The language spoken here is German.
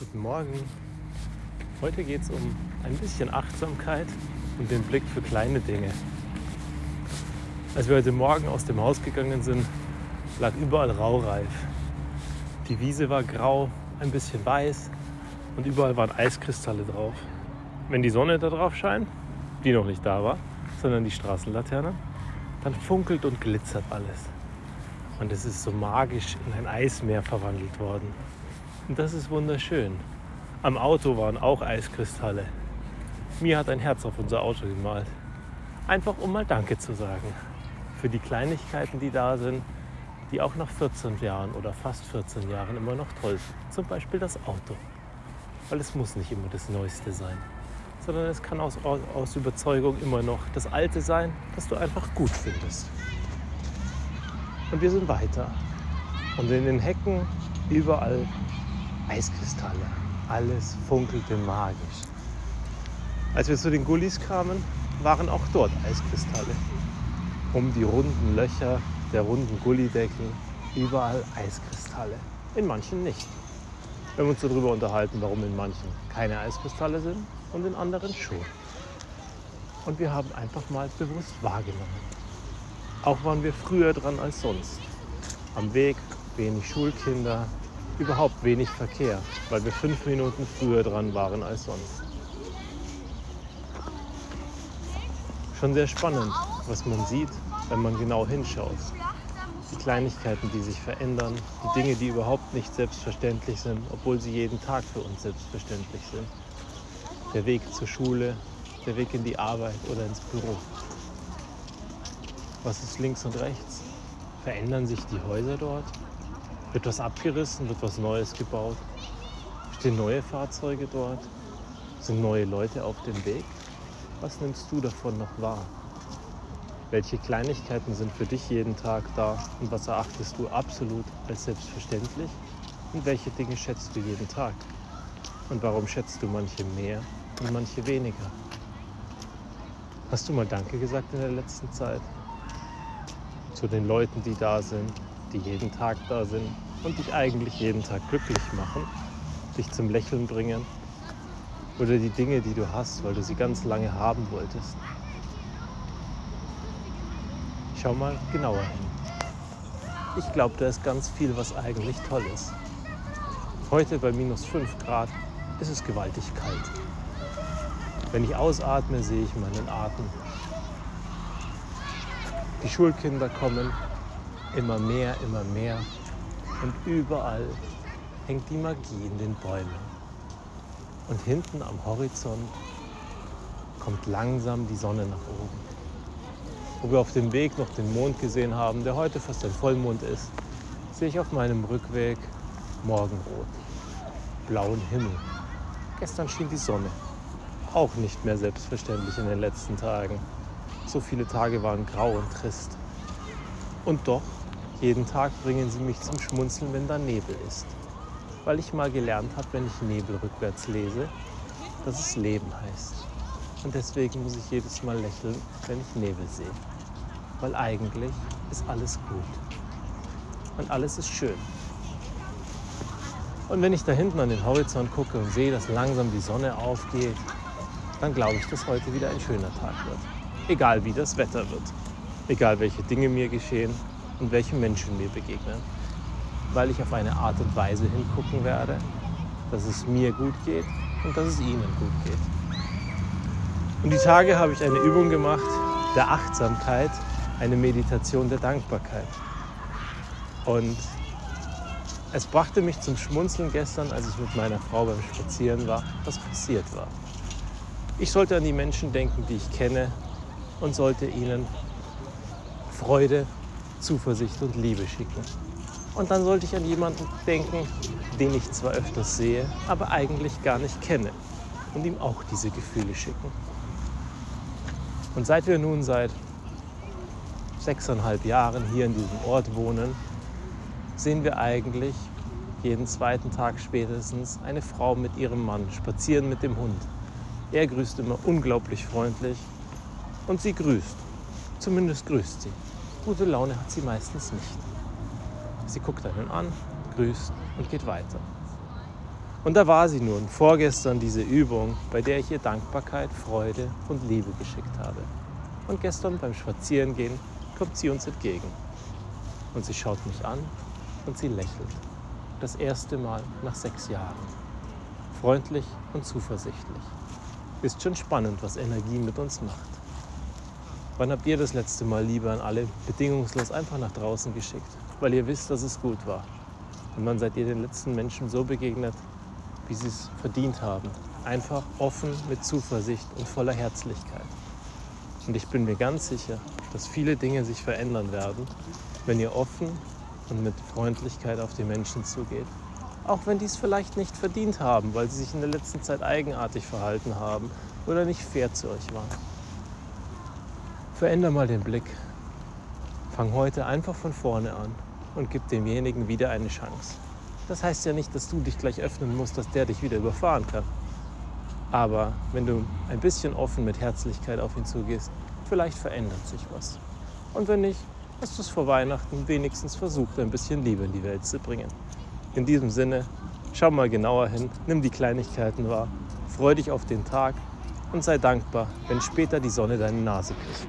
Guten Morgen. Heute geht es um ein bisschen Achtsamkeit und den Blick für kleine Dinge. Als wir heute Morgen aus dem Haus gegangen sind, lag überall Raureif. Die Wiese war grau, ein bisschen weiß und überall waren Eiskristalle drauf. Wenn die Sonne da drauf scheint, die noch nicht da war, sondern die Straßenlaterne, dann funkelt und glitzert alles. Und es ist so magisch in ein Eismeer verwandelt worden. Und das ist wunderschön. Am Auto waren auch Eiskristalle. Mir hat ein Herz auf unser Auto gemalt. Einfach um mal Danke zu sagen. Für die Kleinigkeiten, die da sind, die auch nach 14 Jahren oder fast 14 Jahren immer noch toll sind. Zum Beispiel das Auto. Weil es muss nicht immer das Neueste sein, sondern es kann aus, aus Überzeugung immer noch das Alte sein, das du einfach gut findest. Und wir sind weiter. Und in den Hecken überall Eiskristalle. Alles funkelte magisch. Als wir zu den Gullis kamen, waren auch dort Eiskristalle. Um die runden Löcher der runden Gullideckel überall Eiskristalle. In manchen nicht. Wir haben uns darüber unterhalten, warum in manchen keine Eiskristalle sind und in anderen schon. Und wir haben einfach mal bewusst wahrgenommen. Auch waren wir früher dran als sonst. Am Weg wenig Schulkinder, überhaupt wenig Verkehr, weil wir fünf Minuten früher dran waren als sonst. Schon sehr spannend, was man sieht, wenn man genau hinschaut. Die Kleinigkeiten, die sich verändern, die Dinge, die überhaupt nicht selbstverständlich sind, obwohl sie jeden Tag für uns selbstverständlich sind. Der Weg zur Schule, der Weg in die Arbeit oder ins Büro. Was ist links und rechts? Verändern sich die Häuser dort? Wird was abgerissen? Wird was Neues gebaut? Stehen neue Fahrzeuge dort? Sind neue Leute auf dem Weg? Was nimmst du davon noch wahr? Welche Kleinigkeiten sind für dich jeden Tag da und was erachtest du absolut als selbstverständlich? Und welche Dinge schätzt du jeden Tag? Und warum schätzt du manche mehr und manche weniger? Hast du mal Danke gesagt in der letzten Zeit? Zu den Leuten, die da sind, die jeden Tag da sind und dich eigentlich jeden Tag glücklich machen, dich zum Lächeln bringen oder die Dinge, die du hast, weil du sie ganz lange haben wolltest. Schau mal genauer hin. Ich glaube, da ist ganz viel, was eigentlich toll ist. Heute bei minus 5 Grad ist es gewaltig kalt. Wenn ich ausatme, sehe ich meinen Atem. Die Schulkinder kommen, immer mehr, immer mehr. Und überall hängt die Magie in den Bäumen. Und hinten am Horizont kommt langsam die Sonne nach oben. Wo wir auf dem Weg noch den Mond gesehen haben, der heute fast ein Vollmond ist, sehe ich auf meinem Rückweg Morgenrot, blauen Himmel. Gestern schien die Sonne. Auch nicht mehr selbstverständlich in den letzten Tagen. So viele Tage waren grau und trist. Und doch jeden Tag bringen sie mich zum Schmunzeln, wenn da Nebel ist. Weil ich mal gelernt habe, wenn ich Nebel rückwärts lese, dass es Leben heißt. Und deswegen muss ich jedes Mal lächeln, wenn ich Nebel sehe. Weil eigentlich ist alles gut. Und alles ist schön. Und wenn ich da hinten an den Horizont gucke und sehe, dass langsam die Sonne aufgeht, dann glaube ich, dass heute wieder ein schöner Tag wird. Egal wie das Wetter wird. Egal welche Dinge mir geschehen und welche Menschen mir begegnen. Weil ich auf eine Art und Weise hingucken werde, dass es mir gut geht und dass es ihnen gut geht. Und die Tage habe ich eine Übung gemacht der Achtsamkeit, eine Meditation der Dankbarkeit. Und es brachte mich zum Schmunzeln gestern, als ich mit meiner Frau beim Spazieren war, was passiert war. Ich sollte an die Menschen denken, die ich kenne und sollte ihnen Freude Zuversicht und Liebe schicken. Und dann sollte ich an jemanden denken, den ich zwar öfters sehe, aber eigentlich gar nicht kenne und ihm auch diese Gefühle schicken. Und seit wir nun seit sechseinhalb Jahren hier in diesem Ort wohnen, sehen wir eigentlich jeden zweiten Tag spätestens eine Frau mit ihrem Mann spazieren mit dem Hund. Er grüßt immer unglaublich freundlich und sie grüßt. Zumindest grüßt sie. Gute Laune hat sie meistens nicht. Sie guckt einen an, grüßt und geht weiter. Und da war sie nun, vorgestern diese Übung, bei der ich ihr Dankbarkeit, Freude und Liebe geschickt habe. Und gestern beim Spazierengehen kommt sie uns entgegen. Und sie schaut mich an und sie lächelt. Das erste Mal nach sechs Jahren. Freundlich und zuversichtlich. Ist schon spannend, was Energie mit uns macht. Wann habt ihr das letzte Mal Liebe an alle bedingungslos einfach nach draußen geschickt, weil ihr wisst, dass es gut war? Und wann seid ihr den letzten Menschen so begegnet, wie sie es verdient haben. Einfach offen mit Zuversicht und voller Herzlichkeit. Und ich bin mir ganz sicher, dass viele Dinge sich verändern werden, wenn ihr offen und mit Freundlichkeit auf die Menschen zugeht. Auch wenn die es vielleicht nicht verdient haben, weil sie sich in der letzten Zeit eigenartig verhalten haben oder nicht fair zu euch waren. Veränder mal den Blick. Fang heute einfach von vorne an und gib demjenigen wieder eine Chance. Das heißt ja nicht, dass du dich gleich öffnen musst, dass der dich wieder überfahren kann. Aber wenn du ein bisschen offen mit Herzlichkeit auf ihn zugehst, vielleicht verändert sich was. Und wenn nicht, hast du es vor Weihnachten wenigstens versucht, ein bisschen Liebe in die Welt zu bringen. In diesem Sinne, schau mal genauer hin, nimm die Kleinigkeiten wahr, freu dich auf den Tag und sei dankbar, wenn später die Sonne deine Nase küsst.